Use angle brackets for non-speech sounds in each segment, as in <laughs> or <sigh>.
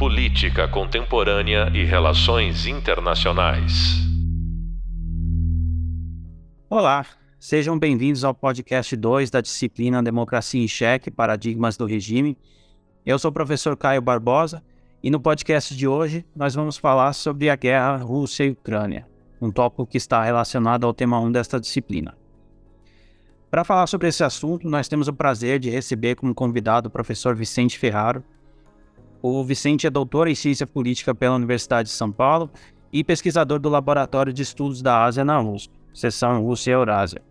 Política Contemporânea e Relações Internacionais. Olá, sejam bem-vindos ao podcast 2 da disciplina Democracia em Cheque Paradigmas do Regime. Eu sou o professor Caio Barbosa e no podcast de hoje nós vamos falar sobre a guerra Rússia e Ucrânia, um tópico que está relacionado ao tema 1 desta disciplina. Para falar sobre esse assunto, nós temos o prazer de receber como convidado o professor Vicente Ferraro, o Vicente é doutor em ciência política pela Universidade de São Paulo e pesquisador do Laboratório de Estudos da Ásia na USP, seção Rússia e Eurásia.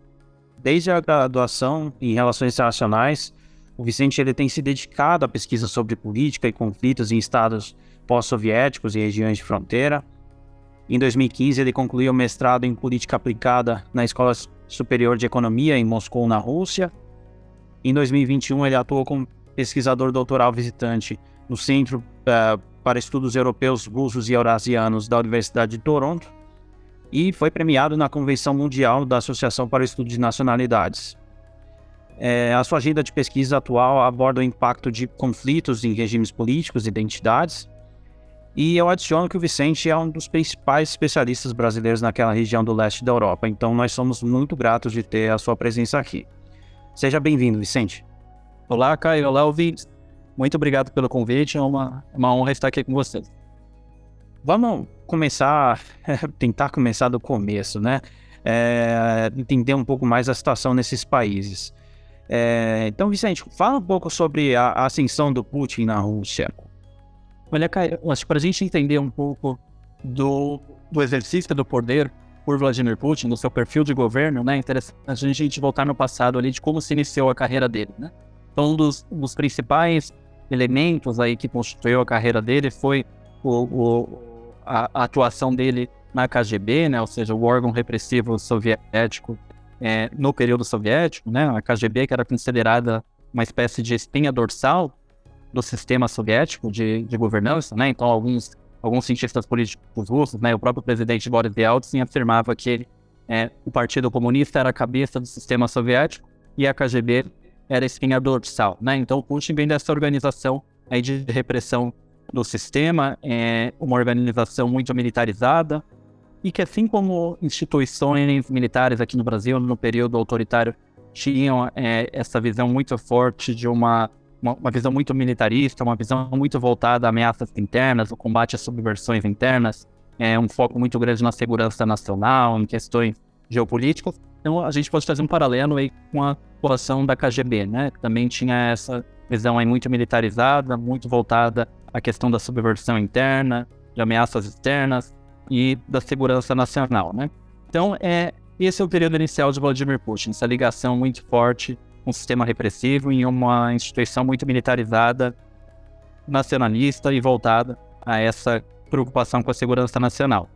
Desde a graduação em Relações Internacionais, o Vicente ele tem se dedicado à pesquisa sobre política e conflitos em estados pós-soviéticos e regiões de fronteira. Em 2015, ele concluiu o mestrado em Política Aplicada na Escola Superior de Economia em Moscou, na Rússia. Em 2021, ele atuou como pesquisador doutoral visitante no Centro uh, para Estudos Europeus, Russos e Eurasianos da Universidade de Toronto e foi premiado na Convenção Mundial da Associação para o Estudo de Nacionalidades. É, a sua agenda de pesquisa atual aborda o impacto de conflitos em regimes políticos e identidades, e eu adiciono que o Vicente é um dos principais especialistas brasileiros naquela região do leste da Europa, então nós somos muito gratos de ter a sua presença aqui. Seja bem-vindo, Vicente. Olá, Caio. Olá, ouvintes. Muito obrigado pelo convite, é uma, é uma honra estar aqui com vocês. Vamos começar, <laughs> tentar começar do começo, né? É, entender um pouco mais a situação nesses países. É, então, Vicente, fala um pouco sobre a, a ascensão do Putin na Rússia. Olha, Caio, para a gente entender um pouco do, do exercício do poder por Vladimir Putin, do seu perfil de governo, né? É interessante a gente voltar no passado ali de como se iniciou a carreira dele, né? Então, um dos, um dos principais elementos aí que constituiu a carreira dele foi o, o, a, atuação dele na KGB, né, ou seja, o órgão repressivo soviético é, no período soviético, né, a KGB que era considerada uma espécie de espinha dorsal do sistema soviético de, de governança, né, então alguns, alguns cientistas políticos russos, né, o próprio presidente Boris Yeltsin afirmava que é, o Partido Comunista era a cabeça do sistema soviético e a KGB era espinha dorsal, né? Então o Putin vem dessa organização aí de repressão do sistema, é uma organização muito militarizada e que assim como instituições militares aqui no Brasil no período autoritário tinham é, essa visão muito forte de uma, uma, uma visão muito militarista, uma visão muito voltada a ameaças internas, o combate às subversões internas, é um foco muito grande na segurança nacional, em questões geopolíticas. Então a gente pode fazer um paralelo aí com a população da KGB, né? Também tinha essa visão aí muito militarizada, muito voltada à questão da subversão interna, de ameaças externas e da segurança nacional, né? Então é esse é o período inicial de Vladimir Putin, essa ligação muito forte com um sistema repressivo em uma instituição muito militarizada, nacionalista e voltada a essa preocupação com a segurança nacional.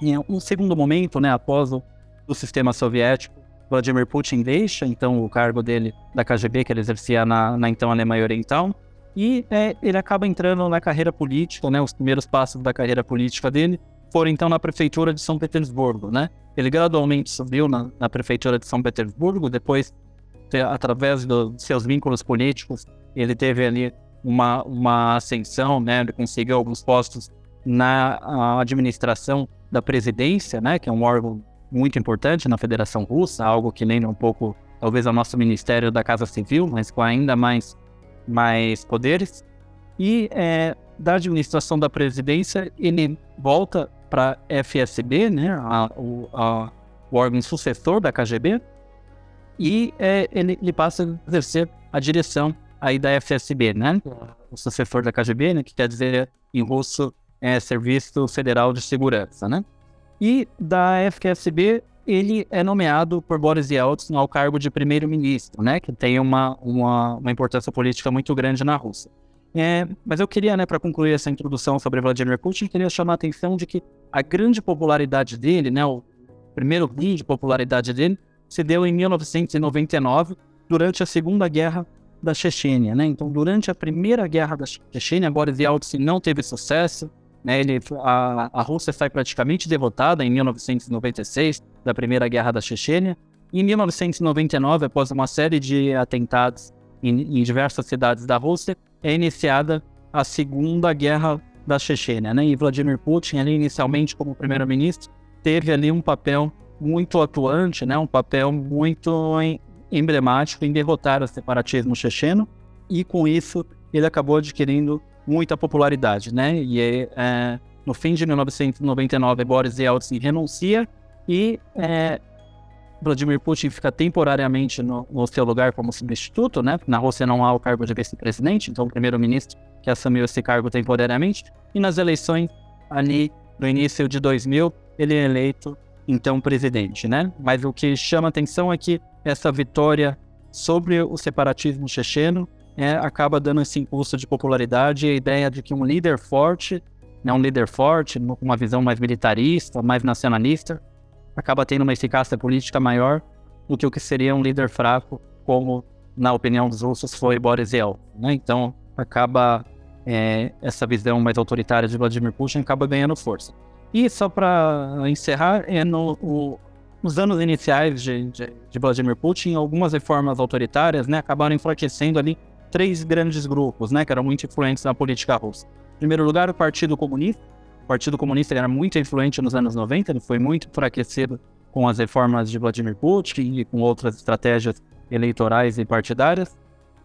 Em um segundo momento, né, após o do sistema soviético. Vladimir Putin deixa, então, o cargo dele da KGB, que ele exercia na, na então Alemanha Oriental, e é, ele acaba entrando na carreira política, né? Os primeiros passos da carreira política dele foram, então, na prefeitura de São Petersburgo, né? Ele gradualmente subiu na, na prefeitura de São Petersburgo, depois, através dos seus vínculos políticos, ele teve ali uma, uma ascensão, né? Ele conseguiu alguns postos na administração da presidência, né? Que é um órgão muito importante na Federação Russa, algo que lembra um pouco, talvez, ao nosso Ministério da Casa Civil, mas com ainda mais, mais poderes. E é, da administração da presidência, ele volta para a FSB, né, a, o, a, o órgão sucessor da KGB, e é, ele, ele, passa a exercer a direção aí da FSB, né, o sucessor da KGB, né, que quer dizer em russo é Serviço Federal de Segurança, né. E da FQSB, ele é nomeado por Boris Yeltsin ao cargo de primeiro-ministro, né, que tem uma, uma, uma, importância política muito grande na Rússia. É, mas eu queria, né, para concluir essa introdução sobre Vladimir Putin, queria chamar a atenção de que a grande popularidade dele, né, o primeiro boom de popularidade dele, se deu em 1999, durante a Segunda Guerra da Chechênia, né? Então, durante a Primeira Guerra da Chechênia, Boris Yeltsin não teve sucesso, né, ele, a, a Rússia sai praticamente derrotada em 1996, da Primeira Guerra da Chechênia. Em 1999, após uma série de atentados em, em diversas cidades da Rússia, é iniciada a Segunda Guerra da Chechênia, né? E Vladimir Putin, ali inicialmente como primeiro-ministro, teve ali um papel muito atuante, né? Um papel muito emblemático em derrotar o separatismo checheno e com isso ele acabou adquirindo muita popularidade, né? E é, no fim de 1999 Boris Yeltsin renuncia e é, Vladimir Putin fica temporariamente no, no, seu lugar como substituto, né? Na Rússia não há o cargo de vice-presidente, então o primeiro-ministro que assumiu esse cargo temporariamente. E nas eleições ali no início de 2000 ele é eleito então presidente, né? Mas o que chama atenção é que essa vitória sobre o separatismo checheno é, acaba dando esse impulso de popularidade e a ideia de que um líder forte, né, um líder forte, com uma visão mais militarista, mais nacionalista, acaba tendo uma eficácia política maior do que o que seria um líder fraco, como, na opinião dos russos, foi Boris Yeltsin. Né? Então, acaba é, essa visão mais autoritária de Vladimir Putin acaba ganhando força. E só para encerrar, é no, o, nos anos iniciais de, de, de, Vladimir Putin, algumas reformas autoritárias né, acabaram enfraquecendo ali três grandes grupos, né, que eram muito influentes na política russa. Em primeiro lugar, o Partido Comunista. O Partido Comunista era muito influente nos anos 90, ele foi muito enfraquecido com as reformas de Vladimir Putin e com outras estratégias eleitorais e partidárias.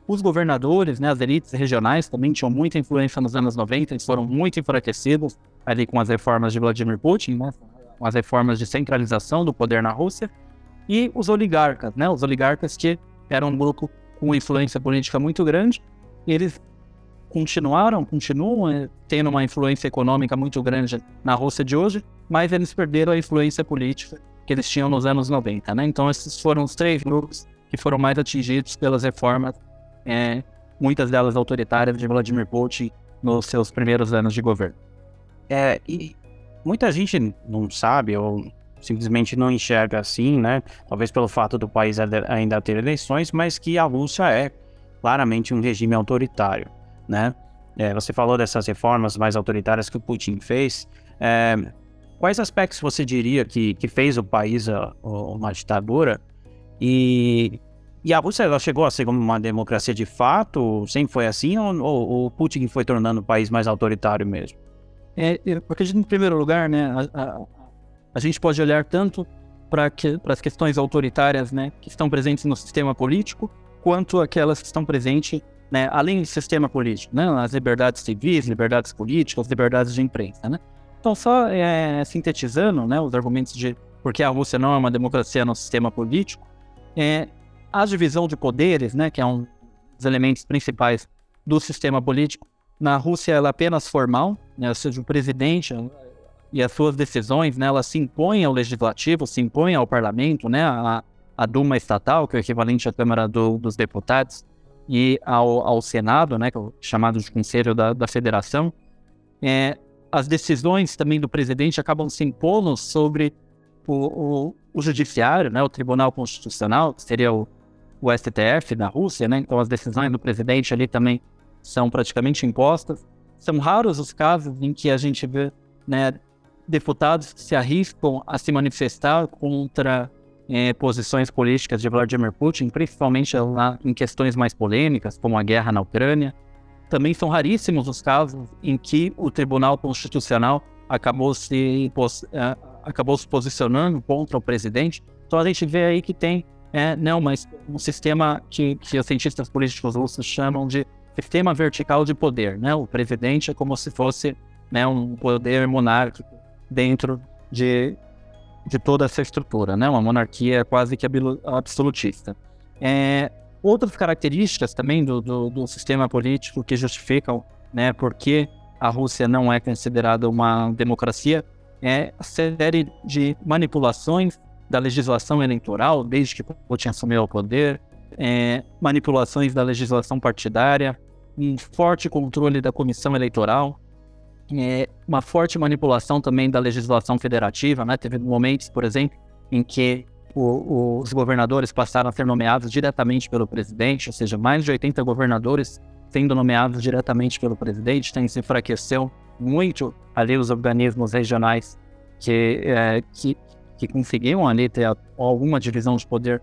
Os governadores, né, as elites regionais também tinham muita influência nos anos 90, eles foram muito enfraquecidos ali com as reformas de Vladimir Putin, né, com as reformas de centralização do poder na Rússia. E os oligarcas, né, os oligarcas que eram um grupo com influência política muito grande. Eles continuaram, continuam eh, tendo uma influência econômica muito grande na Rússia de hoje, mas eles perderam a influência política que eles tinham nos anos 90, né? Então esses foram os três grupos que foram mais atingidos pelas reformas, é, muitas delas autoritárias de Vladimir Putin nos seus primeiros anos de governo. É, e muita gente não sabe ou simplesmente não enxerga assim, né? Talvez pelo fato do país ainda ter eleições, mas que a Rússia é claramente um regime autoritário, né? É, você falou dessas reformas mais autoritárias que o Putin fez. É, quais aspectos você diria que, que fez o país a, a uma ditadura? E, e a Rússia ela chegou a ser uma democracia de fato? Sempre foi assim? Ou, o Putin foi tornando o país mais autoritário mesmo? É, porque, em primeiro lugar, né, a a gente pode olhar tanto para que, as questões autoritárias né, que estão presentes no sistema político, quanto aquelas que estão presentes né, além do sistema político, né, as liberdades civis, liberdades políticas, liberdades de imprensa. Né? Então, só é, sintetizando né, os argumentos de por que a Rússia não é uma democracia no sistema político, é, a divisão de poderes, né, que é um dos elementos principais do sistema político, na Rússia ela é apenas formal, né, ou seja, o presidente e as suas decisões, né, elas se impõem ao legislativo, se impõem ao parlamento, né, a, a Duma estatal, que é o equivalente à Câmara do, dos Deputados, e ao, ao Senado, né, que é chamado de Conselho da, da Federação, é, as decisões também do presidente acabam se impondo sobre o, o, o judiciário, né, o Tribunal Constitucional, que seria o, o STF da Rússia, né, então as decisões do presidente ali também são praticamente impostas. São raros os casos em que a gente vê né, deputados se arriscam a se manifestar contra é, posições políticas de Vladimir Putin, principalmente lá em questões mais polêmicas, como a guerra na Ucrânia. Também são raríssimos os casos em que o Tribunal Constitucional acabou se, uh, acabou se posicionando contra o presidente. Então a gente vê aí que tem é, não, mas um sistema que, que os cientistas políticos russos chamam de sistema vertical de poder. Né? O presidente é como se fosse né, um poder monárquico dentro de, de toda essa estrutura, né? Uma monarquia quase que absolutista. É, outras características também do, do, do, sistema político que justificam, né, porque a Rússia não é considerada uma democracia é a série de manipulações da legislação eleitoral desde que Putin assumiu o poder, é, manipulações da legislação partidária, um forte controle da comissão eleitoral, é, uma forte manipulação também da legislação federativa, né? Teve momentos, por exemplo, em que o, o, os governadores passaram a ser nomeados diretamente pelo presidente, ou seja, mais de 80 governadores sendo nomeados diretamente pelo presidente, tem se enfraqueceu muito ali os organismos regionais que, é, que, que conseguiam ali ter alguma divisão de poder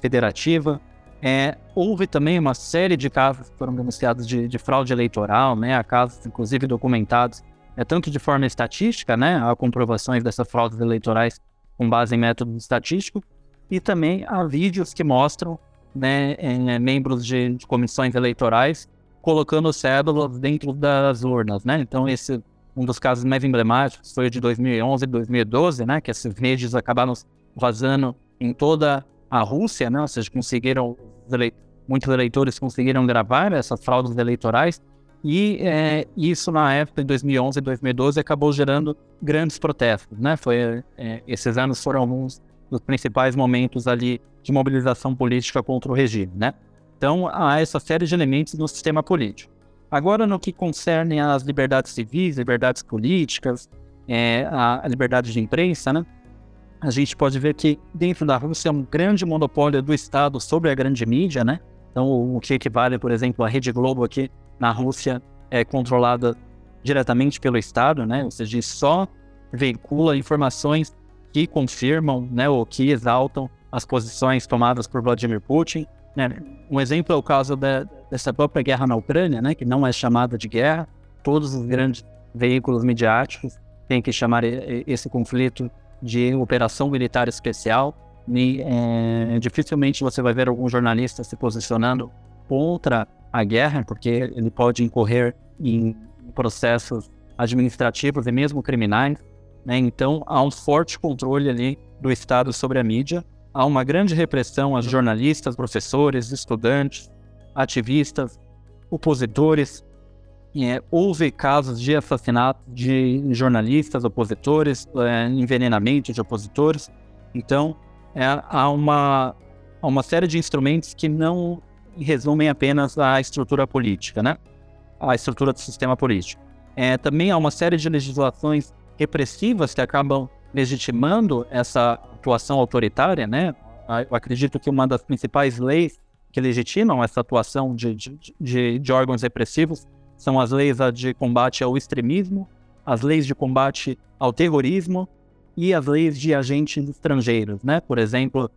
federativa. É, houve também uma série de casos que foram denunciados de, de fraude eleitoral, né, há casos inclusive documentados, é, tanto de forma estatística, né, há comprovações dessas fraudes eleitorais com base em método estatístico, e também há vídeos que mostram né, é, membros de, de, comissões eleitorais colocando cédulas dentro das urnas, né? Então esse um dos casos mais emblemáticos foi o de 2011 e 2012, né? Que esses vídeos acabaram vazando em toda a Rússia, né? Ou seja, conseguiram muitos eleitores conseguiram gravar essas fraudes eleitorais e é, isso na época, em 2011 e 2012, acabou gerando grandes protestos, né? Foi, é, esses anos foram alguns dos principais momentos ali de mobilização política contra o regime, né? Então, há essa série de elementos no sistema político. Agora, no que concerne às liberdades civis, liberdades políticas, é, a, liberdade de imprensa, né? A gente pode ver que dentro da Rússia é um grande monopólio do Estado sobre a grande mídia, né? Então, o que equivale, por exemplo, a Rede Globo aqui na Rússia é controlada diretamente pelo Estado, né? Ou seja, só veicula informações que confirmam, né, ou que exaltam as posições tomadas por Vladimir Putin. Né? Um exemplo é o caso da, dessa própria guerra na Ucrânia, né, que não é chamada de guerra. Todos os grandes veículos midiáticos têm que chamar esse conflito de operação militar especial. E, é, dificilmente você vai ver algum jornalista se posicionando contra a guerra, porque ele pode incorrer em processos administrativos e mesmo criminais. Né? Então, há um forte controle ali do Estado sobre a mídia. Há uma grande repressão a jornalistas, professores, estudantes, ativistas, opositores. É, houve casos de assassinato de jornalistas, opositores, é, envenenamento de opositores. Então, é, há, uma, há uma série de instrumentos que não resumem apenas a estrutura política, né? A estrutura do sistema político. É, também há uma série de legislações repressivas que acabam legitimando essa atuação autoritária, né? Ah, eu acredito que uma das principais leis que legitimam essa atuação de, de, de, de órgãos repressivos são as leis de combate ao extremismo, as leis de combate ao terrorismo e as leis de agentes estrangeiros, né? Por exemplo,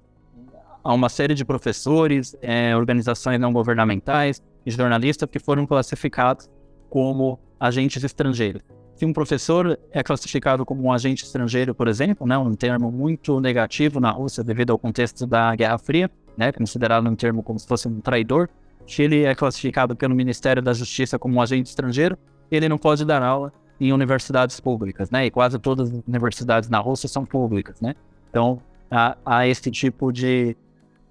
há uma série de professores, é, organizações não governamentais e jornalistas que foram classificados como agentes estrangeiros. Se um professor é classificado como um agente estrangeiro, por exemplo, né, um termo muito negativo na Rússia devido ao contexto da Guerra Fria, né, considerado um termo como se fosse um traidor, ele é classificado pelo Ministério da Justiça como um agente estrangeiro, ele não pode dar aula em universidades públicas, né? E quase todas as universidades na Rússia são públicas, né? Então, há, há esse tipo de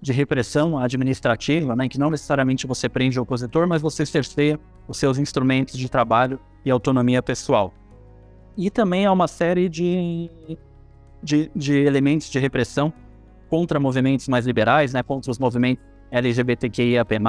de repressão administrativa, né, que não necessariamente você prende o opositor, mas você cerceia os seus instrumentos de trabalho e autonomia pessoal. E também há uma série de, de, de elementos de repressão contra movimentos mais liberais, né, contra os movimentos LGBTQIAP+,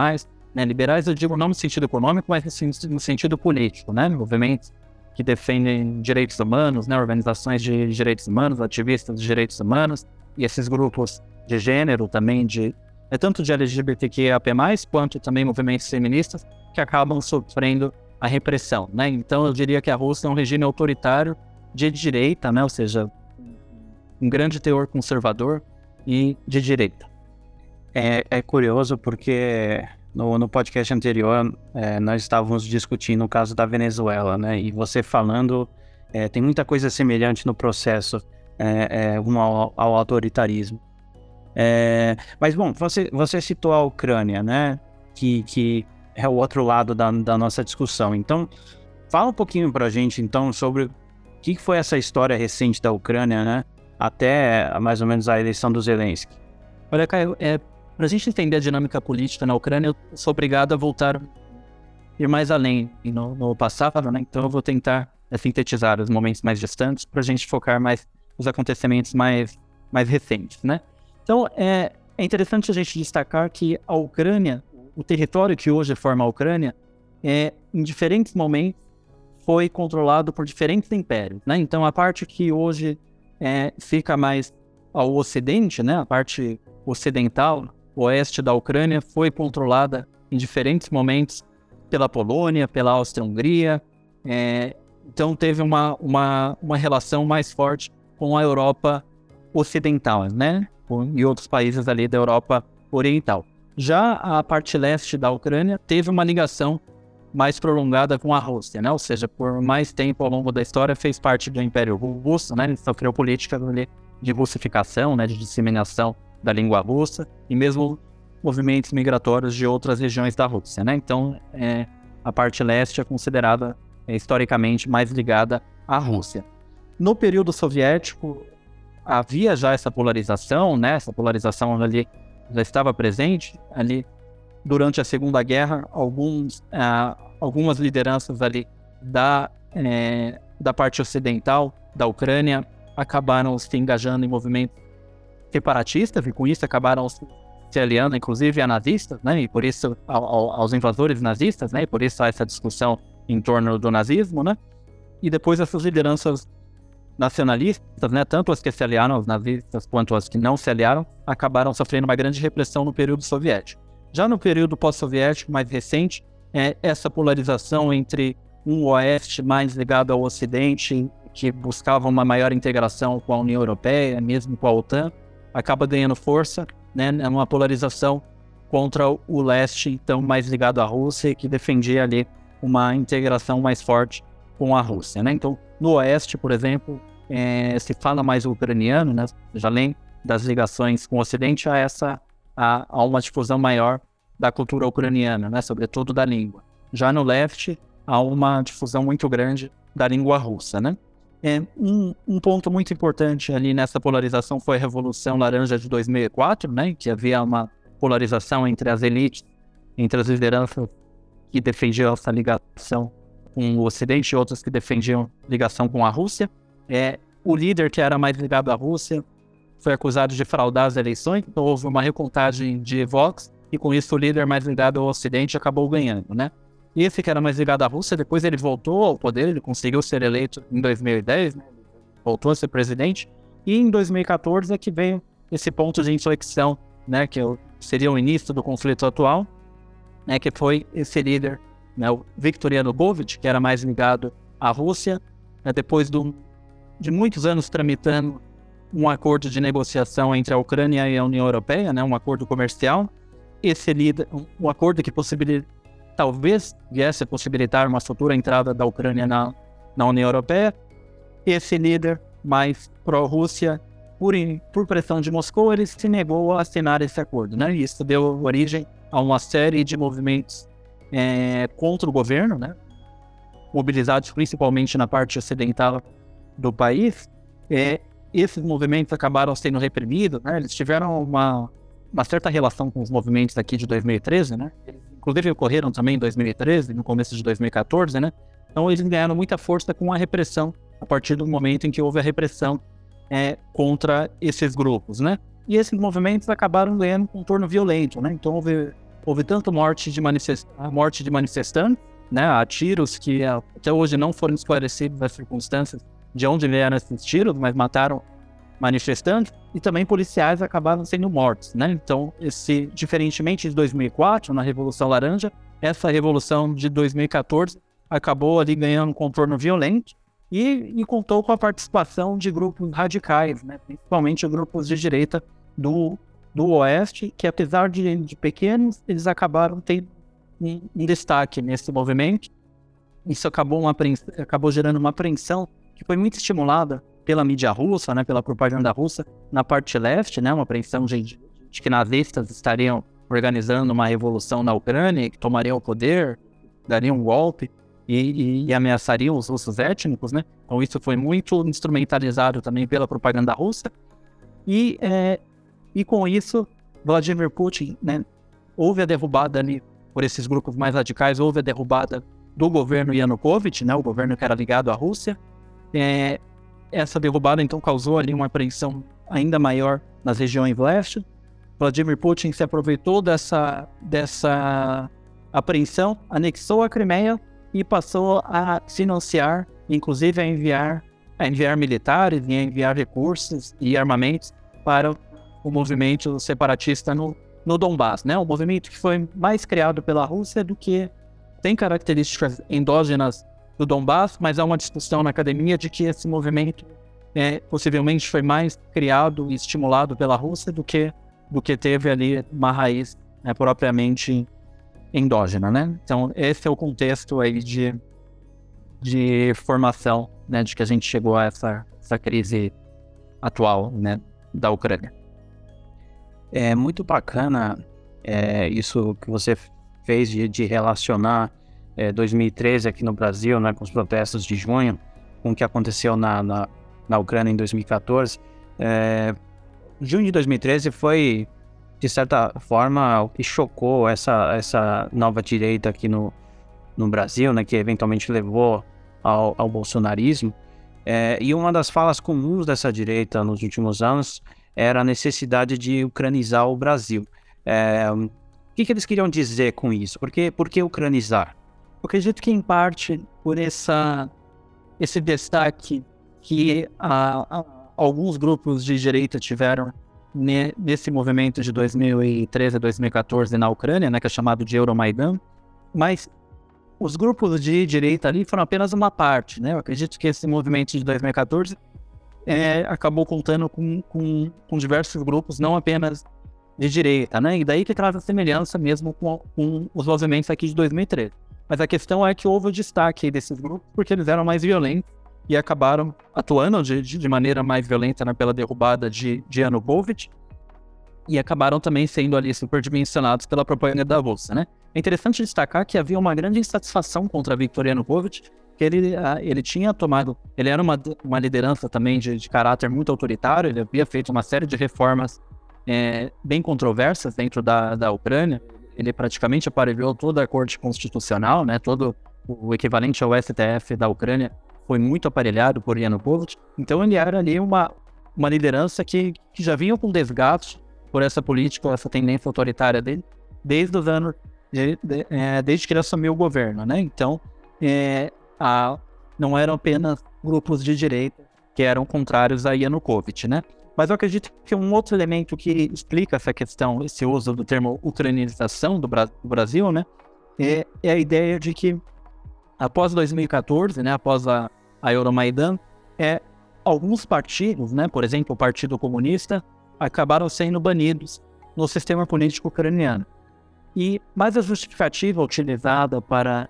né, liberais eu digo não no sentido econômico, mas no sentido político, né, movimentos que defendem direitos humanos, né, organizações de direitos humanos, ativistas de direitos humanos, e esses grupos de gênero também, de é tanto de LGBTQIAP+, quanto também movimentos feministas, que acabam sofrendo a repressão, né? Então eu diria que a Rússia é um regime autoritário de direita, né? Ou seja, um grande teor conservador e de direita. É, é curioso porque no, no podcast anterior é, nós estávamos discutindo o caso da Venezuela, né? E você falando, é, tem muita coisa semelhante no processo é, é, ao, ao autoritarismo. É, mas, bom, você, você citou a Ucrânia, né? Que, que é o outro lado da, da nossa discussão. Então, fala um pouquinho pra gente, então, sobre o que foi essa história recente da Ucrânia, né? Até mais ou menos a eleição do Zelensky. Olha, Caio, é, pra gente entender a dinâmica política na Ucrânia, eu sou obrigado a voltar, ir mais além no, no passado, né? Então, eu vou tentar é, sintetizar os momentos mais distantes pra gente focar mais nos acontecimentos mais, mais recentes, né? Então, é, é interessante a gente destacar que a Ucrânia, o território que hoje forma a Ucrânia, é, em diferentes momentos foi controlado por diferentes impérios. Né? Então, a parte que hoje é, fica mais ao ocidente, né? a parte ocidental, oeste da Ucrânia, foi controlada em diferentes momentos pela Polônia, pela Áustria-Hungria. É, então, teve uma, uma, uma relação mais forte com a Europa ocidental, né? e outros países ali da Europa Oriental. Já a parte leste da Ucrânia teve uma ligação mais prolongada com a Rússia, né? Ou seja, por mais tempo ao longo da história fez parte do Império Russo, né? Sofreu políticas de russificação, né? De disseminação da língua russa e mesmo movimentos migratórios de outras regiões da Rússia, né? Então, é, a parte leste é considerada é, historicamente mais ligada à Rússia. No período soviético havia já essa polarização, né? Essa polarização ali já estava presente ali durante a Segunda Guerra. Alguns ah, algumas lideranças ali da, é, da parte ocidental da Ucrânia acabaram se engajando em movimentos separatistas e com isso acabaram se aliando, inclusive, a nazistas, né? E por isso ao, aos invasores nazistas, né? E por isso há essa discussão em torno do nazismo, né? E depois essas lideranças nacionalistas, né? Tanto as que se aliaram aos nazistas quanto as que não se aliaram, acabaram sofrendo uma grande repressão no período soviético. Já no período pós-soviético mais recente, é, essa polarização entre um oeste mais ligado ao ocidente, que buscava uma maior integração com a União Europeia, mesmo com a OTAN, acaba ganhando força, né, numa polarização contra o leste, então mais ligado à Rússia, que defendia ali uma integração mais forte com a Rússia. Né? Então, no oeste, por exemplo, é, se fala mais ucraniano, né? já além das ligações com o Ocidente, há essa há, há uma difusão maior da cultura ucraniana, né? sobretudo da língua. Já no leste, há uma difusão muito grande da língua russa. Né? É, um, um, ponto muito importante ali nessa polarização foi a Revolução Laranja de 2004, né? que havia uma polarização entre as elites, entre as lideranças que defendiam essa ligação com o Ocidente e outras que defendiam ligação com a Rússia. É, o líder que era mais ligado à Rússia foi acusado de fraudar as eleições, então houve uma recontagem de votos e com isso o líder mais ligado ao Ocidente acabou ganhando, né? Esse que era mais ligado à Rússia, depois ele voltou ao poder, ele conseguiu ser eleito em 2010, né? voltou a ser presidente, e em 2014 é que veio esse ponto de inflexão, né, que é seria o início do conflito atual, né, que foi esse líder, né, o Viktor Yanukovych, que era mais ligado à Rússia, né, depois do, de muitos anos tramitando um acordo de negociação entre a Ucrânia e a União Europeia, né, um acordo comercial, esse líder, um acordo que possibilita, talvez viesse a possibilitar uma futura entrada da Ucrânia na, na União Europeia. Esse líder mais pró-Rússia, por, por pressão de Moscou, ele se negou a assinar esse acordo. Né? Isso deu origem a uma série de movimentos é, contra o governo, né? mobilizados principalmente na parte ocidental do país. É, esses movimentos acabaram sendo reprimidos, né? eles tiveram uma uma certa relação com os movimentos aqui de 2013, né? Eles, inclusive ocorreram também em 2013, no começo de 2014, né? Então eles ganharam muita força com a repressão a partir do momento em que houve a repressão é, contra esses grupos, né? E esses movimentos acabaram ganhando um contorno violento, né? Então houve, houve tanto morte de, manifest... morte de manifestantes, né? Há tiros que até hoje não foram esclarecidos as circunstâncias de onde vieram esses tiros, mas mataram manifestantes e também policiais acabaram sendo mortos, né? Então, esse, diferentemente de 2004, na Revolução Laranja, essa revolução de 2014 acabou ali ganhando um contorno violento e, e contou com a participação de grupos radicais, né? principalmente grupos de direita do, do Oeste, que apesar de, de pequenos, eles acabaram tendo um, um destaque nesse movimento. Isso acabou, uma, acabou gerando uma apreensão que foi muito estimulada pela mídia russa, né, pela propaganda russa, na parte leste, né, uma apreensão de, de que nazistas estariam organizando uma revolução na Ucrânia, que tomariam o poder, dariam um golpe e, e, e, ameaçariam os russos étnicos, né? Então isso foi muito instrumentalizado também pela propaganda russa. E, é, e com isso, Vladimir Putin, né, houve a derrubada ali por esses grupos mais radicais, houve a derrubada do governo Yanukovych, né, o governo que era ligado à Rússia. É, essa derrubada então causou ali uma apreensão ainda maior nas regiões leste. Vladimir Putin se aproveitou dessa, dessa apreensão, anexou a Crimeia e passou a financiar, inclusive a enviar, a enviar militares e a enviar recursos e armamentos para o movimento separatista no, no Donbass, né? Um movimento que foi mais criado pela Rússia do que tem características endógenas do Donbass, mas há uma discussão na academia de que esse movimento é, possivelmente foi mais criado e estimulado pela Rússia do que, do que teve ali uma raiz é, propriamente endógena, né? Então, esse é o contexto aí de, de formação, né, de que a gente chegou a essa, essa crise atual, né, da Ucrânia. É muito bacana é, isso que você fez de, de relacionar é, 2013 aqui no Brasil, né, com os protestos de junho, com o que aconteceu na, na, na Ucrânia em 2014. É, junho de 2013 foi, de certa forma, o que chocou essa, essa nova direita aqui no, no Brasil, né, que eventualmente levou ao, ao bolsonarismo. É, e uma das falas comuns dessa direita nos últimos anos era a necessidade de ucranizar o Brasil. É, o que, que, eles queriam dizer com isso? Por que, por que ucranizar? Eu acredito que, em parte, por essa, esse destaque que a, a, alguns grupos de direita tiveram ne, nesse movimento de 2013 a 2014 na Ucrânia, né, que é chamado de Euromaidan, mas os grupos de direita ali foram apenas uma parte. Né? Eu acredito que esse movimento de 2014 é, acabou contando com, com, com, diversos grupos, não apenas de direita, né? E daí que traz a semelhança mesmo com, com os movimentos aqui de 2013. Mas a questão é que houve o destaque desses grupos porque eles eram mais violentos e acabaram atuando de, de maneira mais violenta né, pela derrubada de, de Yanukovych e acabaram também sendo ali superdimensionados pela propaganda da Bolsa, né? É interessante destacar que havia uma grande insatisfação contra Viktor Yanukovych que ele, ah, ele tinha tomado, ele era uma, uma liderança também de, de caráter muito autoritário, ele havia feito uma série de reformas é, bem controversas dentro da, da Ucrânia, ele praticamente aparelhou toda a corte constitucional, né, todo o equivalente ao STF da Ucrânia foi muito aparelhado por Yanukovych, então ele era ali uma, uma liderança que, que já vinha com desgaste por essa política, essa tendência autoritária dele, desde os anos, de, de, é, desde que ele assumiu o governo, né, então é, a, não eram apenas grupos de direita que eram contrários a Yanukovych, né? Mas eu acredito que um outro elemento que explica essa questão, esse uso do termo ucranização do, Bra do Brasil, né? É, é, a ideia de que após 2014, né, após a, a Euromaidan, é, alguns partidos, né, por exemplo, o Partido Comunista, acabaram sendo banidos no sistema político ucraniano. E mais a justificativa utilizada para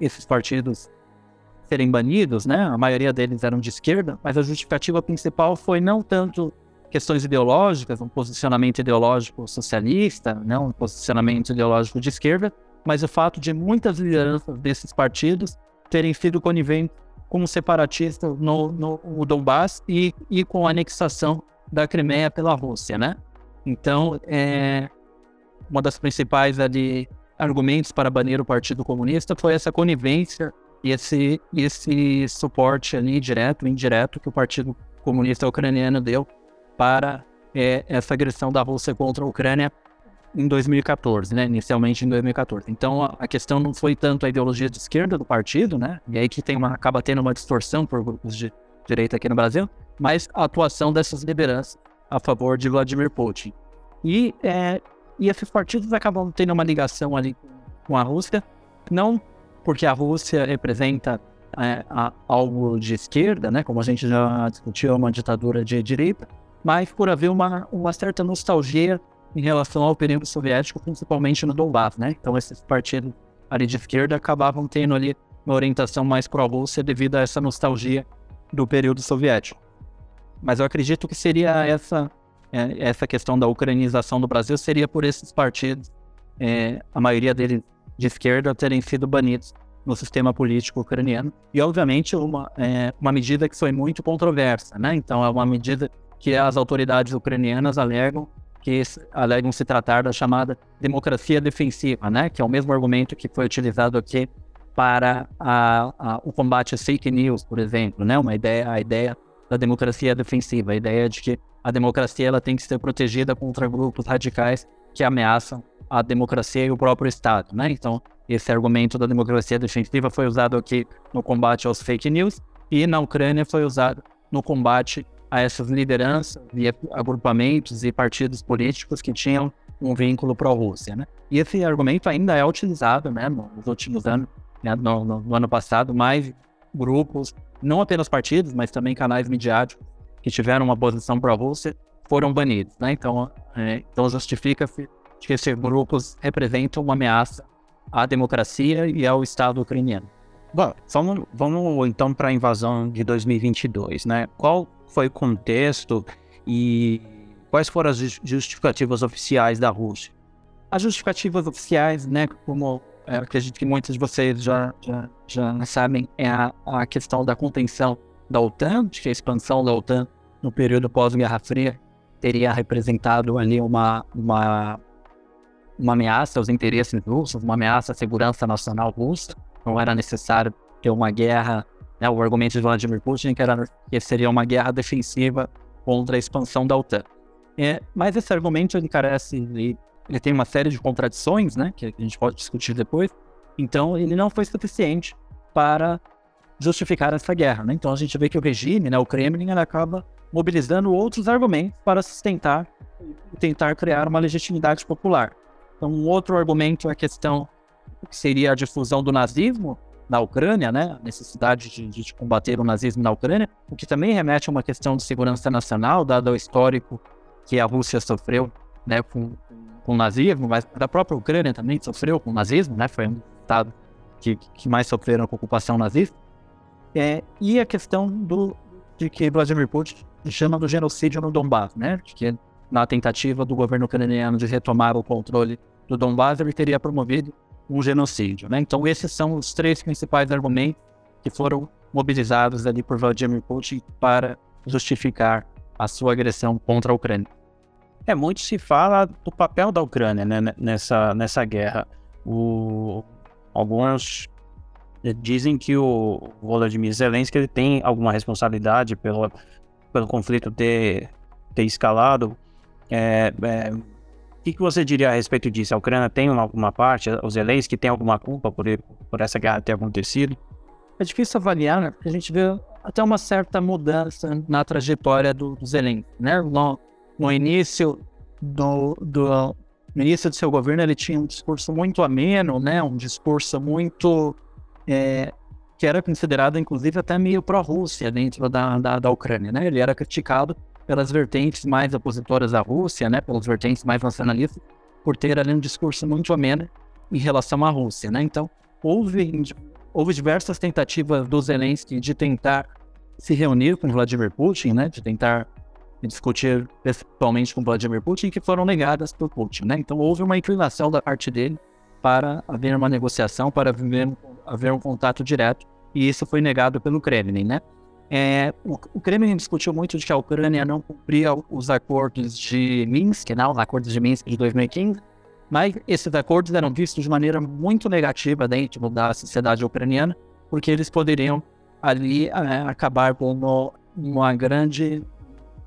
esses partidos serem banidos, né? A maioria deles eram de esquerda, mas a justificativa principal foi não tanto questões ideológicas, um posicionamento ideológico socialista, né? um posicionamento ideológico de esquerda, mas o fato de muitas lideranças desses partidos terem sido coniventes como separatistas no, no, no Donbass e, e com a anexação da Crimeia pela Rússia, né? Então, é, uma das principais ali, argumentos para banir o Partido Comunista foi essa conivência e esse, esse suporte ali, direto, indireto, que o Partido Comunista Ucraniano deu para é, essa agressão da Rússia contra a Ucrânia em 2014, né? Inicialmente em 2014. Então a questão não foi tanto a ideologia de esquerda do partido, né? E aí que tem uma, acaba tendo uma distorção por grupos de direita aqui no Brasil, mas a atuação dessas lideranças a favor de Vladimir Putin. E, é, e esses partidos acabam tendo uma ligação ali com a Rússia, não porque a Rússia representa é, a, algo de esquerda, né, como a gente já discutiu, uma ditadura de direita, mas por haver uma, uma certa nostalgia em relação ao período soviético, principalmente no Donbass, né? Então esses partidos ali de esquerda acabavam tendo ali uma orientação mais pró-Rússia devido a essa nostalgia do período soviético. Mas eu acredito que seria essa é, essa questão da ucranização do Brasil seria por esses partidos, é, a maioria deles de esquerda terem sido banidos no sistema político ucraniano. E, obviamente, uma, é, uma medida que foi muito controversa, né? Então, é uma medida que as autoridades ucranianas alegam que alegam se tratar da chamada democracia defensiva, né? Que é o mesmo argumento que foi utilizado aqui para a, a, o combate às fake news, por exemplo, né? Uma ideia, a ideia da democracia defensiva, a ideia de que a democracia ela tem que ser protegida contra grupos radicais que ameaçam a democracia e o próprio Estado, né? Então, esse argumento da democracia defensiva foi usado aqui no combate aos fake news e na Ucrânia foi usado no combate a essas lideranças e agrupamentos e partidos políticos que tinham um vínculo pró-Rússia, né? E esse argumento ainda é utilizado, né, nos últimos anos, né, no, no, no ano passado, mais grupos, não apenas partidos, mas também canais midiáticos que tiveram uma posição pró-Rússia foram banidos, né? Então, é, então justifica-se de que esses grupos representam uma ameaça à democracia e ao Estado ucraniano. Bom, vamos, vamos então para a invasão de 2022, né? Qual foi o contexto e quais foram as justificativas oficiais da Rússia? As justificativas oficiais, né, como é, acredito que muitos de vocês já, já, já sabem, é a, a questão da contenção da OTAN, de que a expansão da OTAN no período pós-Guerra Fria teria representado ali uma, uma, uma ameaça aos interesses russos, uma ameaça à segurança nacional russa. Não era necessário ter uma guerra, né, o argumento de Vladimir Putin que, era, que seria uma guerra defensiva contra a expansão da OTAN. É, mas esse argumento ele carece, ele, ele tem uma série de contradições, né, que a gente pode discutir depois. Então ele não foi suficiente para justificar essa guerra. Né? Então a gente vê que o regime, né, o Kremlin, acaba mobilizando outros argumentos para sustentar e tentar criar uma legitimidade popular. Então, um outro argumento é a questão que seria a difusão do nazismo na Ucrânia, né? a necessidade de, de, combater o nazismo na Ucrânia, o que também remete a uma questão de segurança nacional, dado o histórico que a Rússia sofreu né, com, com o nazismo, mas a própria Ucrânia também sofreu com o nazismo, né? foi um estado que, que mais sofreram com a ocupação nazista. É, e a questão do, de que Vladimir Putin chama do genocídio no Donbass, né? De que na tentativa do governo ucraniano de retomar o controle do Donbass, ele teria promovido um genocídio, né? Então esses são os três principais argumentos que foram mobilizados ali por Vladimir Putin para justificar a sua agressão contra a Ucrânia. É, muito se fala do papel da Ucrânia né, nessa, nessa guerra. O, alguns dizem que o Volodymyr Zelensky ele tem alguma responsabilidade pelo, pelo conflito ter, ter escalado. É, é, o que, que você diria a respeito disso? A Ucrânia tem alguma parte, os Zelensky tem alguma culpa por, por essa guerra ter acontecido? É difícil avaliar, né? Porque a gente vê até uma certa mudança na trajetória do, do Zelensky, né? No, no início do, do no início do seu governo ele tinha um discurso muito ameno, né? Um discurso muito é, que era considerado, inclusive, até meio pró-Rússia dentro da, da, da, Ucrânia, né? Ele era criticado pelas vertentes mais opositoras à Rússia, né? Pelas vertentes mais nacionalistas, por ter ali um discurso muito ameno em relação à Rússia, né? Então, houve, houve diversas tentativas do Zelensky de tentar se reunir com Vladimir Putin, né? De tentar discutir principalmente com Vladimir Putin, que foram negadas por Putin, né? Então, houve uma inclinação da parte dele para haver uma negociação, para haver, haver um contato direto e isso foi negado pelo Kremlin, né? É, o, o, Kremlin discutiu muito de que a Ucrânia não cumpria os acordos de Minsk, não, os acordos de Minsk de 2015, mas esses acordos eram vistos de maneira muito negativa dentro da sociedade ucraniana, porque eles poderiam ali é, acabar com uma grande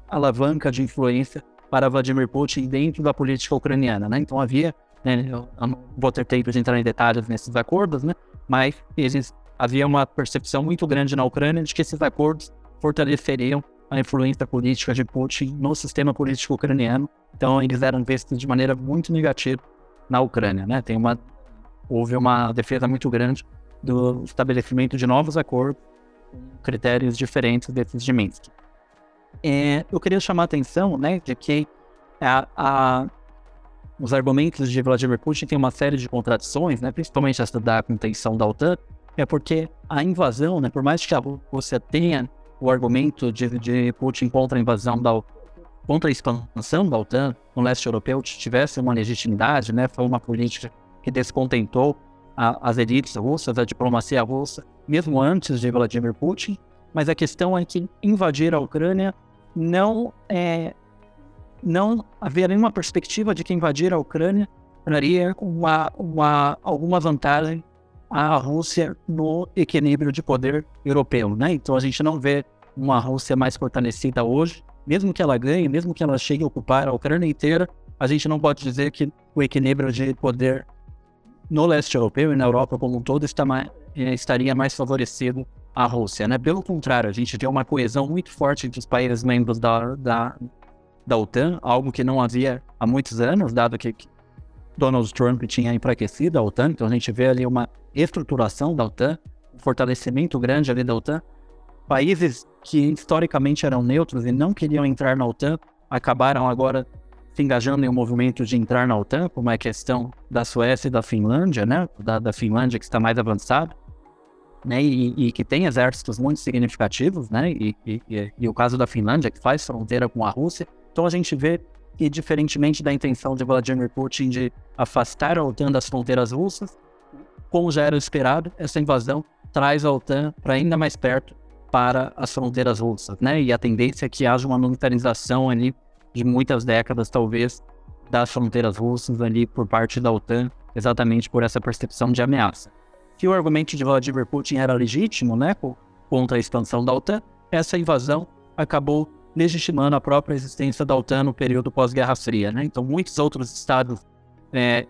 alavanca de influência para Vladimir Putin dentro da política ucraniana, né? Então havia, né, eu não vou ter tempo de entrar em detalhes nesses acordos, né? Mas eles havia uma percepção muito grande na Ucrânia de que esses acordos fortaleceriam a influência política de Putin no sistema político ucraniano. Então, eles eram vistos de maneira muito negativa na Ucrânia. Né? Tem uma, houve uma defesa muito grande do estabelecimento de novos acordos com critérios diferentes desses de Minsk. É, eu queria chamar a atenção né, de que a, a, os argumentos de Vladimir Putin têm uma série de contradições, né, principalmente essa da contenção da OTAN, é porque a invasão, né, por mais que Rússia tenha o argumento de, de Putin contra a invasão da contra a expansão da OTAN no leste europeu tivesse uma legitimidade, né, foi uma política que descontentou a, as elites russas, a diplomacia russa, mesmo antes de Vladimir Putin. Mas a questão é que invadir a Ucrânia não é não haveria nenhuma perspectiva de que invadir a Ucrânia traria uma, uma, alguma vantagem a Rússia no equilíbrio de poder europeu, né? Então a gente não vê uma Rússia mais fortalecida hoje, mesmo que ela ganhe, mesmo que ela chegue a ocupar a Ucrânia inteira, a gente não pode dizer que o equilíbrio de poder no leste europeu e na Europa como um todo mais, eh, estaria mais favorecido à Rússia, né? Pelo contrário, a gente tem uma coesão muito forte entre os países membros da, da, da OTAN, algo que não havia há muitos anos, dado que Donald Trump tinha enfraquecido a OTAN, então a gente vê ali uma estruturação da OTAN, um fortalecimento grande ali da OTAN. Países que historicamente eram neutros e não queriam entrar na OTAN acabaram agora se engajando em um movimento de entrar na OTAN, como é a questão da Suécia e da Finlândia, né? Da, da Finlândia que está mais avançada, né? E, e, que tem exércitos muito significativos, né? E, e, e, o caso da Finlândia, que faz fronteira com a Rússia. Então a gente vê que, diferentemente da intenção de Vladimir Putin de afastar a OTAN das fronteiras russas, como já era esperado, essa invasão traz a OTAN para ainda mais perto para as fronteiras russas, né? E a tendência é que haja uma militarização ali de muitas décadas, talvez, das fronteiras russas ali por parte da OTAN, exatamente por essa percepção de ameaça. Que o argumento de Vladimir Putin era legítimo, né, contra a expansão da OTAN, essa invasão acabou legitimando a própria existência da OTAN no período pós-Guerra Fria, né? Então, muitos outros estados é,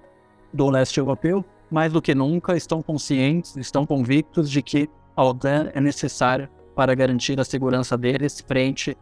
do leste europeu, mais do que nunca, estão conscientes, estão convictos de que a OTAN é necessária para garantir a segurança deles frente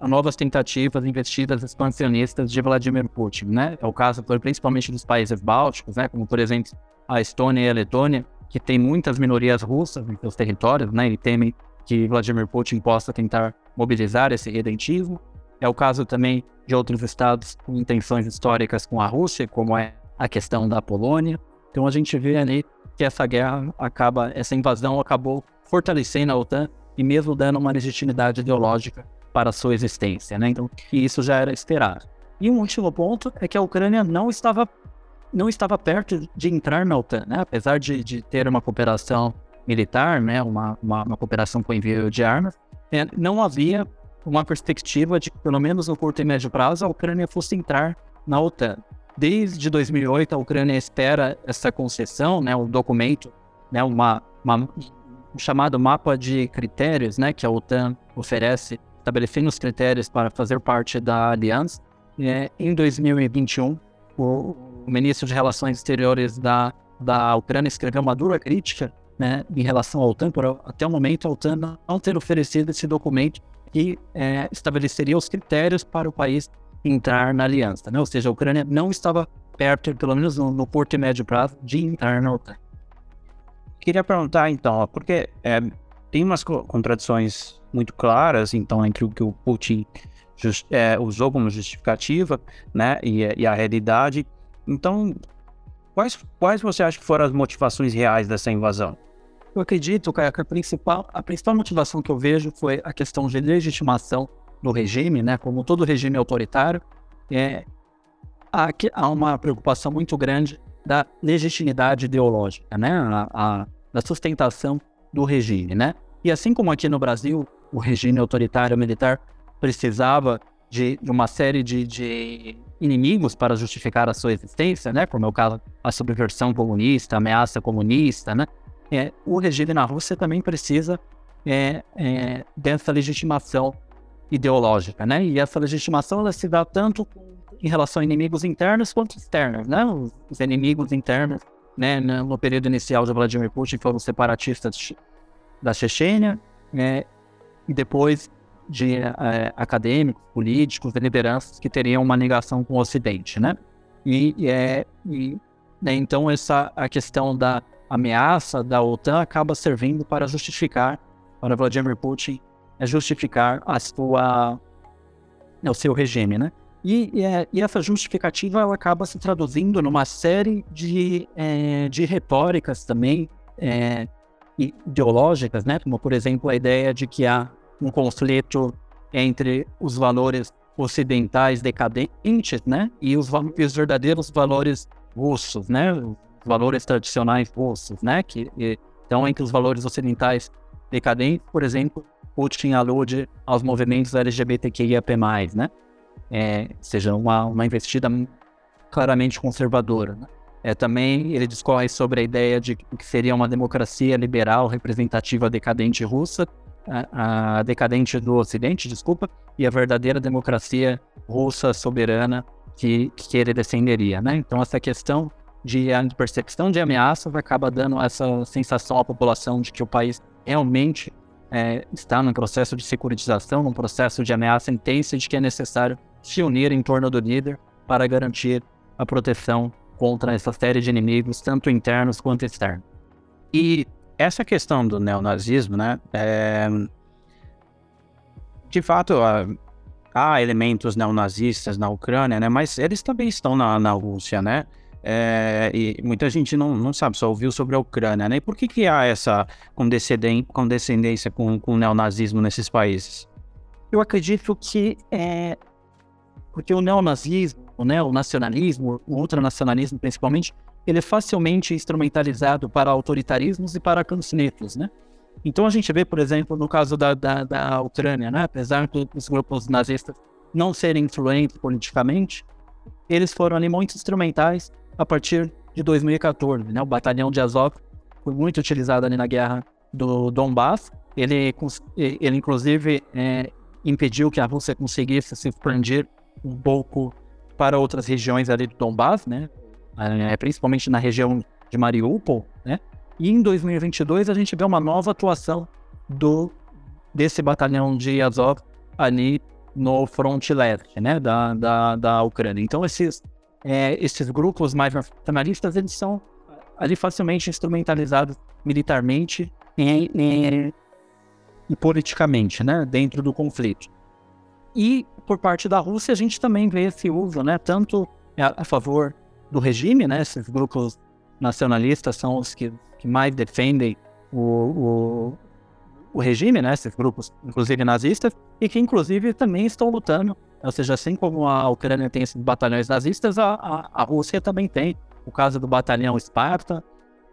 a novas tentativas investidas expansionistas de Vladimir Putin, né? É o caso, principalmente dos países bálticos, né? Como, por exemplo, a Estônia e a Letônia, que têm muitas minorias russas em seus territórios, né? E temem que Vladimir Putin possa tentar mobilizar esse redentismo. É o caso também de outros estados com intenções históricas com a Rússia, como é a questão da Polônia. Então a gente vê ali que essa guerra acaba, essa invasão acabou fortalecendo a OTAN e mesmo dando uma legitimidade ideológica para a sua existência, né? Então, isso já era esperado. E um último ponto é que a Ucrânia não estava não estava perto de entrar na OTAN, né? Apesar de, de ter uma cooperação militar, né? Uma, uma, uma cooperação com envio de armas, é, não havia uma perspectiva de que, pelo menos no curto e médio prazo, a Ucrânia fosse entrar na OTAN. Desde 2008, a Ucrânia espera essa concessão, né? Um documento, né? Uma, uma um chamado mapa de critérios, né? Que a OTAN oferece estabelecendo os critérios para fazer parte da aliança. É, em 2021, o, o, ministro de Relações Exteriores da, da Ucrânia escreveu uma dura crítica né, em relação ao OTAN, por até o momento a OTAN não ter oferecido esse documento que é, estabeleceria os critérios para o país entrar na aliança. Né? Ou seja, a Ucrânia não estava perto, pelo menos no, no curto e médio prazo, de entrar na OTAN. Queria perguntar então, porque é, tem umas contradições muito claras, então, entre o que o Putin é, usou como justificativa, né, e, e, a realidade. Então, quais, quais você acha que foram as motivações reais dessa invasão? Eu acredito, Caio, que a principal, a principal motivação que eu vejo foi a questão de legitimação do regime, né, como todo regime autoritário, é, há, há uma preocupação muito grande da legitimidade ideológica, né, a, a da sustentação do regime, né? E assim como aqui no Brasil, o regime autoritário militar precisava de, de uma série de, de, inimigos para justificar a sua existência, né? Como é o caso a subversão comunista, a ameaça comunista, né? É, o regime na Rússia também precisa é, é, dessa legitimação ideológica, né? E essa legitimação ela se dá tanto em relação a inimigos internos quanto externos, né? Os, os inimigos internos, né? No período inicial de Vladimir Putin foram separatistas da Chechênia, né? e depois de é, acadêmicos, políticos, lideranças que teriam uma ligação com o Ocidente, né? E, e, é, e né, então essa a questão da ameaça da OTAN acaba servindo para justificar para Vladimir Putin é justificar a sua o seu regime, né? E, e, é, e, essa justificativa ela acaba se traduzindo numa série de, é, de retóricas também é, ideológicas, né? Como, por exemplo, a ideia de que há um conflito entre os valores ocidentais decadentes, né? E os, e os verdadeiros valores russos, né? Os valores tradicionais russos, né? Que e, então entre os valores ocidentais decadentes, por exemplo, Putin alude aos movimentos LGBTQIAP+, né? É, seja uma, uma investida claramente conservadora, né? É, também ele discorre sobre a ideia de que seria uma democracia liberal representativa decadente russa, a, a, decadente do Ocidente, desculpa, e a verdadeira democracia russa soberana que, que ele defenderia. Né? Então, essa questão de percepção de ameaças acaba dando essa sensação à população de que o país realmente é, está num processo de securitização, num processo de ameaça intensa, de que é necessário se unir em torno do líder para garantir a proteção contra essa série de inimigos, tanto internos quanto externos. E essa questão do neonazismo, né, é... de fato, há elementos neonazistas na Ucrânia, né? Mas eles também estão na, na Rússia, né? É, e muita gente não, não sabe, só ouviu sobre a Ucrânia, né? E por que, que há essa condescendência com, com o neonazismo nesses países? Eu acredito que é porque o neonazismo, o nacionalismo, o ultranacionalismo principalmente, ele é facilmente instrumentalizado para autoritarismos e para cancenetos, né? Então a gente vê, por exemplo, no caso da, da, da Ucrânia, né, apesar dos grupos nazistas não serem influentes politicamente, eles foram ali muito instrumentais a partir de 2014. Né? O batalhão de Azov foi muito utilizado ali na guerra do Donbass. Ele, ele inclusive, é, impediu que a Rússia conseguisse se expandir um pouco para outras regiões ali do Donbass, né? É, principalmente na região de Mariupol, né? E em 2022 a gente vê uma nova atuação do desse batalhão de Azov ali no fronte leste, né, da, da, da Ucrânia. Então esses é, esses grupos mais nacionalistas eles são ali facilmente instrumentalizados militarmente e, e, e politicamente, né, dentro do conflito. E por parte da Rússia a gente também vê esse uso, né, tanto a, a favor do regime, né, esses grupos nacionalistas são os que, que mais defendem o, o, o regime, né, esses grupos, inclusive nazistas, e que inclusive também estão lutando, ou seja, assim como a Ucrânia tem esses batalhões nazistas, a, a, a Rússia também tem. O caso do batalhão Esparta,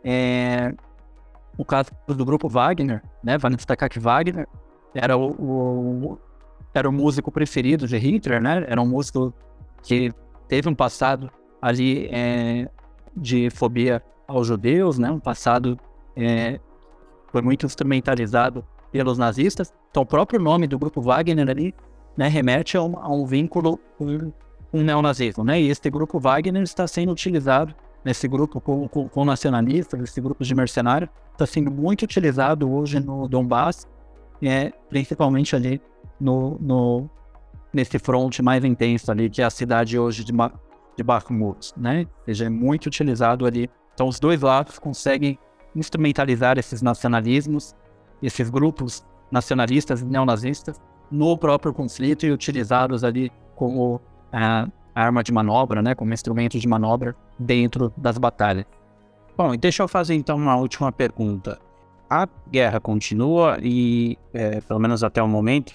é, o caso do grupo Wagner, né, Vanistakak Wagner, era o, o, era o músico preferido de Hitler, né, era um músico que teve um passado ali é, de fobia aos judeus, né? Um passado é, foi muito instrumentalizado pelos nazistas. Então, o próprio nome do grupo Wagner ali né, remete a um, a um vínculo com o neonazismo, né? E este grupo Wagner está sendo utilizado nesse grupo com, com, com nacionalistas, esse grupo de mercenários, está sendo muito utilizado hoje no Donbass, é, principalmente ali no, no, nesse fronte mais intenso ali, que é a cidade hoje de, de Bakhmut, né? Ou seja, é muito utilizado ali. Então, os dois lados conseguem instrumentalizar esses nacionalismos, esses grupos nacionalistas e neonazistas no próprio conflito e utilizá-los ali como a arma de manobra, né? Como instrumento de manobra dentro das batalhas. Bom, deixa eu fazer então uma última pergunta. A guerra continua e, é, pelo menos até o momento,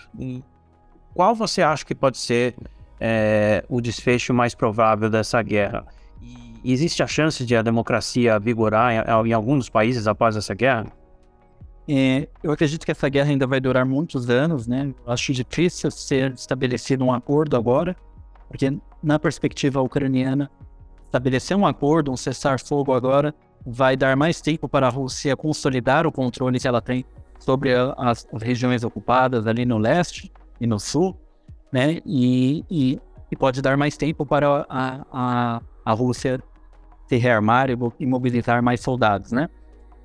qual você acha que pode ser é, o desfecho mais provável dessa guerra. E existe a chance de a democracia vigorar em, em alguns países após essa guerra? É, eu acredito que essa guerra ainda vai durar muitos anos, né? Acho difícil ser estabelecido um acordo agora, porque na perspectiva ucraniana, estabelecer um acordo, um cessar-fogo agora, vai dar mais tempo para a Rússia consolidar o controle que ela tem sobre as regiões ocupadas ali no leste e no sul, né? E, e, e pode dar mais tempo para a, a, a Rússia se rearmar e mobilizar mais soldados, né?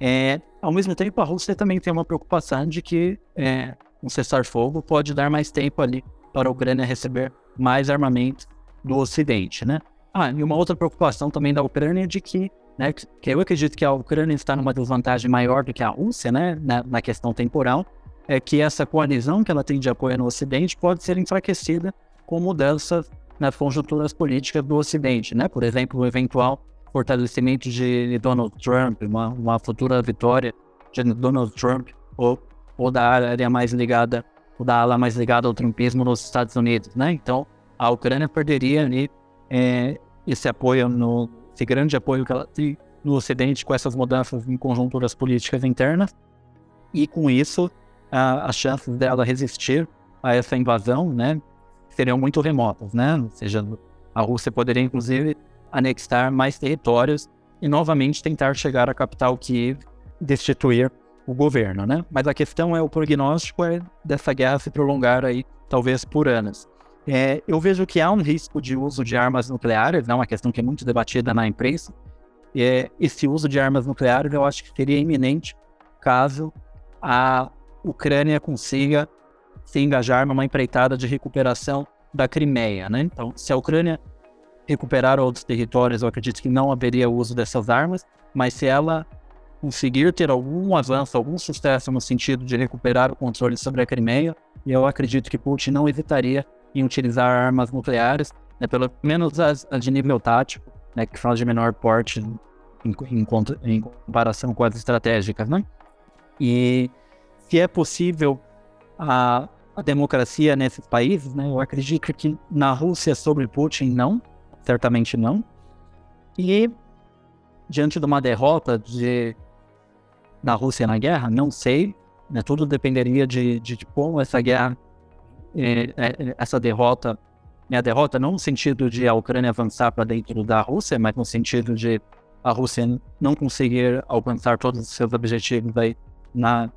É, ao mesmo tempo, a Rússia também tem uma preocupação de que é, um cessar-fogo pode dar mais tempo ali para a Ucrânia receber mais armamento do Ocidente, né? Ah, e uma outra preocupação também da Ucrânia é de que, né, que eu acredito que a Ucrânia está numa desvantagem maior do que a Rússia, né, na, na questão temporal, é que essa coalizão que ela tem de apoio no Ocidente pode ser enfraquecida com mudanças nas conjunturas políticas do Ocidente, né? Por exemplo, o eventual fortalecimento de Donald Trump, uma, uma futura vitória de Donald Trump ou, ou da área mais ligada, ou da ala mais ligada ao trumpismo nos Estados Unidos, né? Então, a Ucrânia perderia ali é, esse apoio, no, esse grande apoio que ela tem no Ocidente com essas mudanças em conjunturas políticas internas, e com isso as chances dela resistir a essa invasão, né, seriam muito remotas, né? Ou seja, a Rússia poderia inclusive anexar mais territórios e novamente tentar chegar à capital Kiev, destituir o governo, né? Mas a questão é o prognóstico é dessa guerra se prolongar aí talvez por anos. É, eu vejo que há um risco de uso de armas nucleares, né? Uma questão que é muito debatida na imprensa. É, esse uso de armas nucleares eu acho que seria iminente caso a Ucrânia consiga se engajar numa empreitada de recuperação da Crimeia, né? Então, se a Ucrânia recuperar outros territórios, eu acredito que não haveria uso dessas armas, mas se ela conseguir ter algum avanço, algum sucesso no sentido de recuperar o controle sobre a Crimeia, eu acredito que Putin não hesitaria em utilizar armas nucleares, né, pelo menos as, as, de nível tático, né, que são de menor porte em, em, em comparação com as estratégicas, né? E se é possível a, a democracia nesses países, né? Eu acredito que na Rússia sobre Putin não, certamente não. E diante de uma derrota de da Rússia na guerra, não sei, né? Tudo dependeria de, de, de como essa guerra, é, é, essa derrota, né? a derrota não no sentido de a Ucrânia avançar para dentro da Rússia, mas no sentido de a Rússia não conseguir alcançar todos os seus objetivos aí na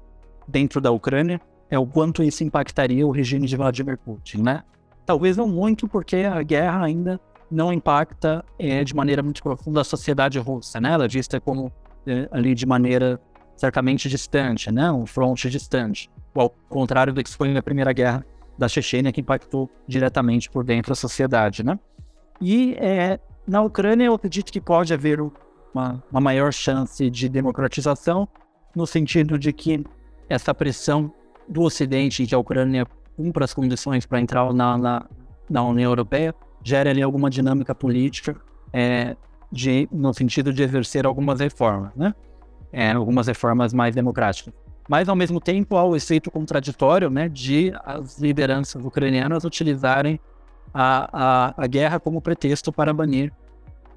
dentro da Ucrânia é o quanto isso impactaria o regime de Vladimir Putin, né? Talvez não muito, porque a guerra ainda não impacta é, de maneira muito profunda a sociedade russa, né? Ela é vista como é, ali de maneira certamente distante, né? Um fronte distante, ao contrário do que foi na Primeira Guerra da Chechênia, que impactou diretamente por dentro da sociedade, né? E é, na Ucrânia eu acredito que pode haver uma, uma maior chance de democratização, no sentido de que essa pressão do Ocidente, que a Ucrânia cumpra as condições para entrar na, na, na, União Europeia, gera ali alguma dinâmica política é, de, no sentido de exercer algumas reformas, né? É, algumas reformas mais democráticas. Mas, ao mesmo tempo, há o efeito contraditório né, de as lideranças ucranianas utilizarem a, a, a guerra como pretexto para banir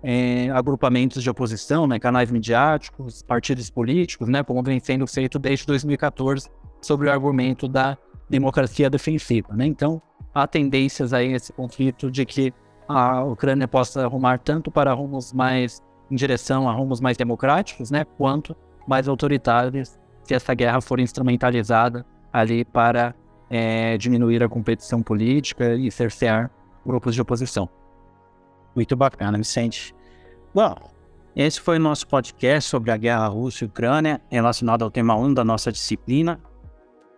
é, agrupamentos de oposição, né, canais midiáticos, partidos políticos, né, como vem sendo feito desde 2014 sobre o argumento da democracia defensiva. Né? Então, há tendências aí esse conflito de que a Ucrânia possa arrumar tanto para rumos mais em direção a rumos mais democráticos, né, quanto mais autoritários, se essa guerra for instrumentalizada ali para é, diminuir a competição política e cercear grupos de oposição. Muito bacana, Vicente. Bom, esse foi o nosso podcast sobre a guerra Rússia e Ucrânia, relacionado ao tema 1 da nossa disciplina,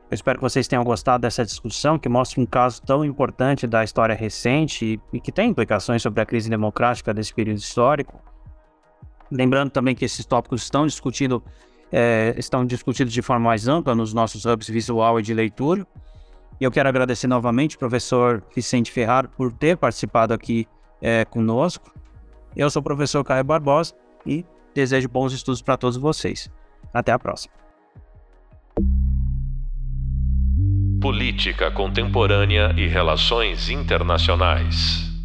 eu espero que vocês tenham gostado dessa discussão, que mostra um caso tão importante da história recente e, que tem implicações sobre a crise democrática desse período histórico. Lembrando também que esses tópicos estão discutidos, é, estão discutidos de forma mais ampla nos nossos hubs visual e de leitura. E eu quero agradecer novamente ao professor Vicente Ferraro por ter participado aqui é, conosco. Eu sou o professor Caio Barbosa e desejo bons estudos para todos vocês. Até a próxima. Política Contemporânea e Relações Internacionais.